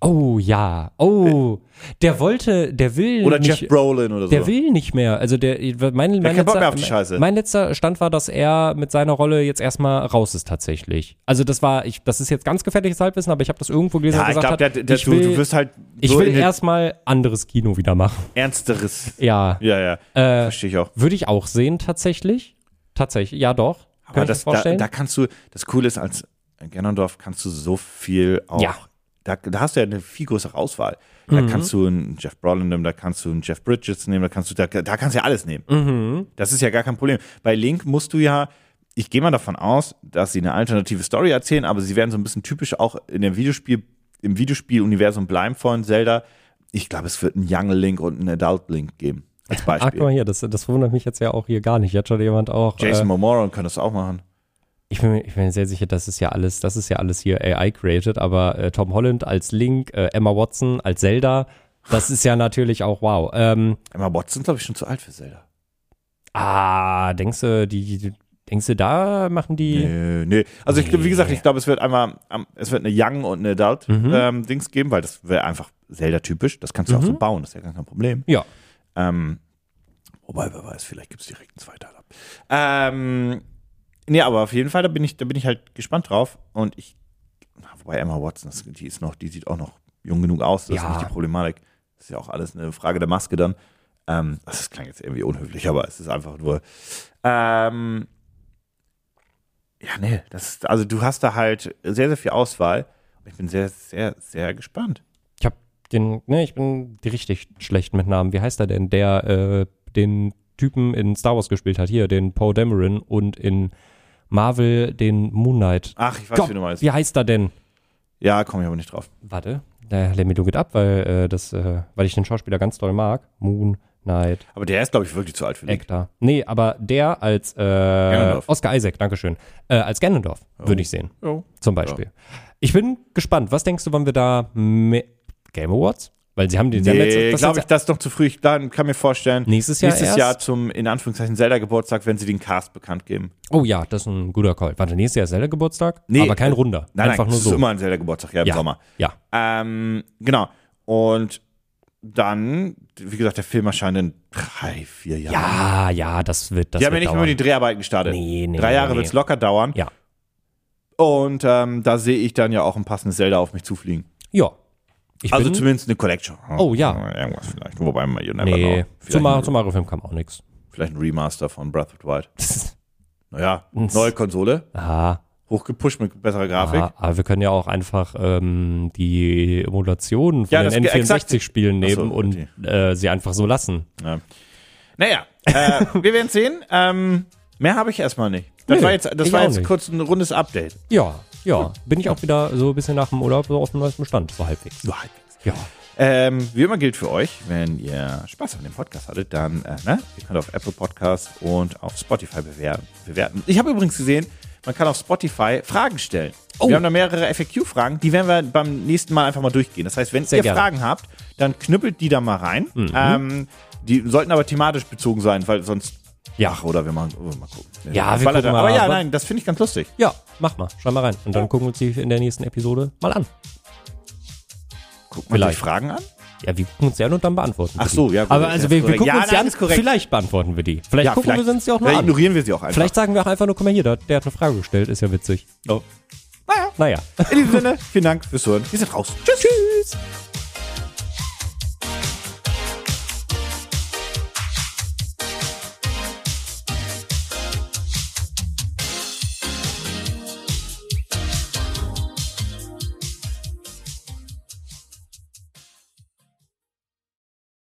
Oh ja, oh, der wollte, der will Oder nicht, Jeff Brolin oder so. Der will nicht mehr. Also der, mein, mein, Bock mehr letzter, auf die Scheiße. mein letzter Stand war, dass er mit seiner Rolle jetzt erstmal raus ist tatsächlich. Also das war, ich, das ist jetzt ganz gefährliches Halbwissen, aber ich habe das irgendwo gelesen ja, ich glaube, ich du, will, du wirst halt ich so will in den erstmal anderes Kino wieder machen. ernsteres. Ja, Ja, ja. äh, Verstehe ich auch. würde ich auch sehen tatsächlich. Tatsächlich, ja doch. Aber Kann ich das, das da, vorstellen? da kannst du, das Coole ist, als Ganondorf kannst du so viel auch. Ja. Da, da hast du ja eine viel größere Auswahl. Mhm. Da kannst du einen Jeff Brolin nehmen, da kannst du einen Jeff Bridges nehmen, da kannst du, da, da kannst du ja alles nehmen. Mhm. Das ist ja gar kein Problem. Bei Link musst du ja, ich gehe mal davon aus, dass sie eine alternative Story erzählen, aber sie werden so ein bisschen typisch auch in dem Videospiel, im Videospiel-Universum bleiben von Zelda. Ich glaube, es wird einen Young Link und einen Adult Link geben. Als Ach, guck Beispiel. mal hier, das, das wundert mich jetzt ja auch hier gar nicht. Jetzt schon jemand auch. Jason Äh, Momoa kann das auch machen. Ich, bin, mir- ich bin mir sehr sicher, das ist ja alles, das ist ja alles hier AI-created, aber äh, Tom Holland als Link, äh, Emma Watson als Zelda, das ist ja natürlich auch wow. Ähm, Emma Watson ist, glaube ich, schon zu alt für Zelda. ah, denkst du, die, die- denkst du, da machen die. Nee, nee. Also ich, wie gesagt, ich glaube, es wird einmal, es wird eine Young und eine Adult Mhm. ähm, geben, weil das wäre einfach Zelda-typisch. Das kannst du auch so bauen, das ist ja gar kein Problem. Ja. Ähm, wobei, wer weiß, vielleicht gibt es direkt einen Zweiteiler. Ähm, nee, aber auf jeden Fall, da bin ich, da bin ich halt gespannt drauf. Und ich, wobei Emma Watson, das, die ist noch, die sieht auch noch jung genug aus, das Ja. ist nicht die Problematik. Das ist ja auch alles eine Frage der Maske dann. Ähm, das klang jetzt irgendwie unhöflich, aber es ist einfach nur. Ähm, ja, nee, das ist, also du hast da halt sehr, sehr viel Auswahl. Ich bin sehr, sehr, sehr gespannt. Ich hab den, ne, ich bin richtig schlecht mit Namen. Wie heißt er denn? Der äh, den Typen in Star Wars gespielt hat, hier, den Poe Dameron und in Marvel den Moon Knight. Ach, ich weiß, Gott, wie du meinst. wie heißt er denn? Ja, komme ich aber nicht drauf. Warte, der lädt mir du geht ab, weil äh, das, äh, weil ich den Schauspieler ganz doll mag. Moon Knight, Aber der ist, glaube ich, wirklich zu alt für Link. Actor. Nee, aber der als äh. Oscar Isaac, Dankeschön, äh, als Ganondorf würde ich sehen, Oh. zum Beispiel. Ich bin gespannt. Was denkst du, wann wir da Game Awards? Weil sie haben die, sie Nee, glaube ich, das ist doch zu früh. Ich kann mir vorstellen, Nächstes Jahr nächstes erst? Jahr zum, in Anführungszeichen, Zelda-Geburtstag, wenn sie den Cast bekannt geben. Oh ja, das ist ein guter Call. Warte, nächstes Jahr ist Zelda Geburtstag? aber kein äh, Runder. Nein, Einfach nein, nur so. ist immer ein Zelda-Geburtstag, ja, im ja, Sommer. ja. Ähm, genau. Und dann, wie gesagt, der Film erscheint in drei, vier Jahren. Ja, ja, das wird das die haben ja nicht nur die Dreharbeiten gestartet. Nee, nee, Drei Jahre nee. wird es locker dauern. Ja. Und ähm, da sehe ich dann ja auch ein passendes Zelda auf mich zufliegen. Ja. Ich Also zumindest eine Collection. Oh, ja. Irgendwas vielleicht. Wobei, you never Nee, Vielleicht, Mar ein, zum Mario-Film kam auch nichts. vielleicht ein Remaster von Breath of the Wild. Naja, neue Konsole, Ah, hochgepusht mit besserer Grafik. ah, aber wir können ja auch einfach ähm, die Emulationen von Ja, den das- exakt. N64-Spielen Ach so, nehmen und äh, sie einfach so lassen. Ja. Naja, äh, wir werden sehen. Ähm, mehr habe ich erstmal nicht. Das Nee, war jetzt, das war jetzt kurz ein rundes Update. Ja, ja. Bin ich auch wieder so ein bisschen nach dem Urlaub so auf dem neuesten Stand, so halbwegs. So halbwegs. Ja. Ähm, wie immer gilt für euch, wenn ihr Spaß an dem Podcast hattet, dann, äh, ne, ihr könnt auf Apple Podcast und auf Spotify bewerten. bewerten. Ich habe übrigens gesehen, man kann auf Spotify Fragen stellen. Oh. Wir haben da mehrere FAQ-Fragen, die werden wir beim nächsten Mal einfach mal durchgehen. Das heißt, wenn Sehr ihr gerne. Mhm. Fragen habt, dann knüppelt die da mal rein. Ähm, die sollten aber thematisch bezogen sein, weil sonst Ja. Ach, oder wir machen, oh, mal gucken. Ja, wir gucken da- Aber mal. ja, nein, das finde ich ganz lustig. Ja, mach mal. Schreib mal rein. Und dann gucken wir uns die in der nächsten Episode mal an. Man Vielleicht. sich Fragen an? Ja, wir gucken uns die an und dann beantworten wir Ach so, die. ja, gut, Aber also wir, wir korrekt. gucken Ja, uns die nein, an, ist korrekt. vielleicht beantworten wir die. Vielleicht gucken wir uns die auch nur Vielleicht an. ignorieren wir sie auch einfach. Vielleicht sagen wir auch einfach nur, guck mal hier, der, der hat eine Frage gestellt, ist ja witzig. Oh. Naja, Naja. in diesem Sinne, vielen Dank fürs Hören. Wir sind raus. Tschüss. Tschüss.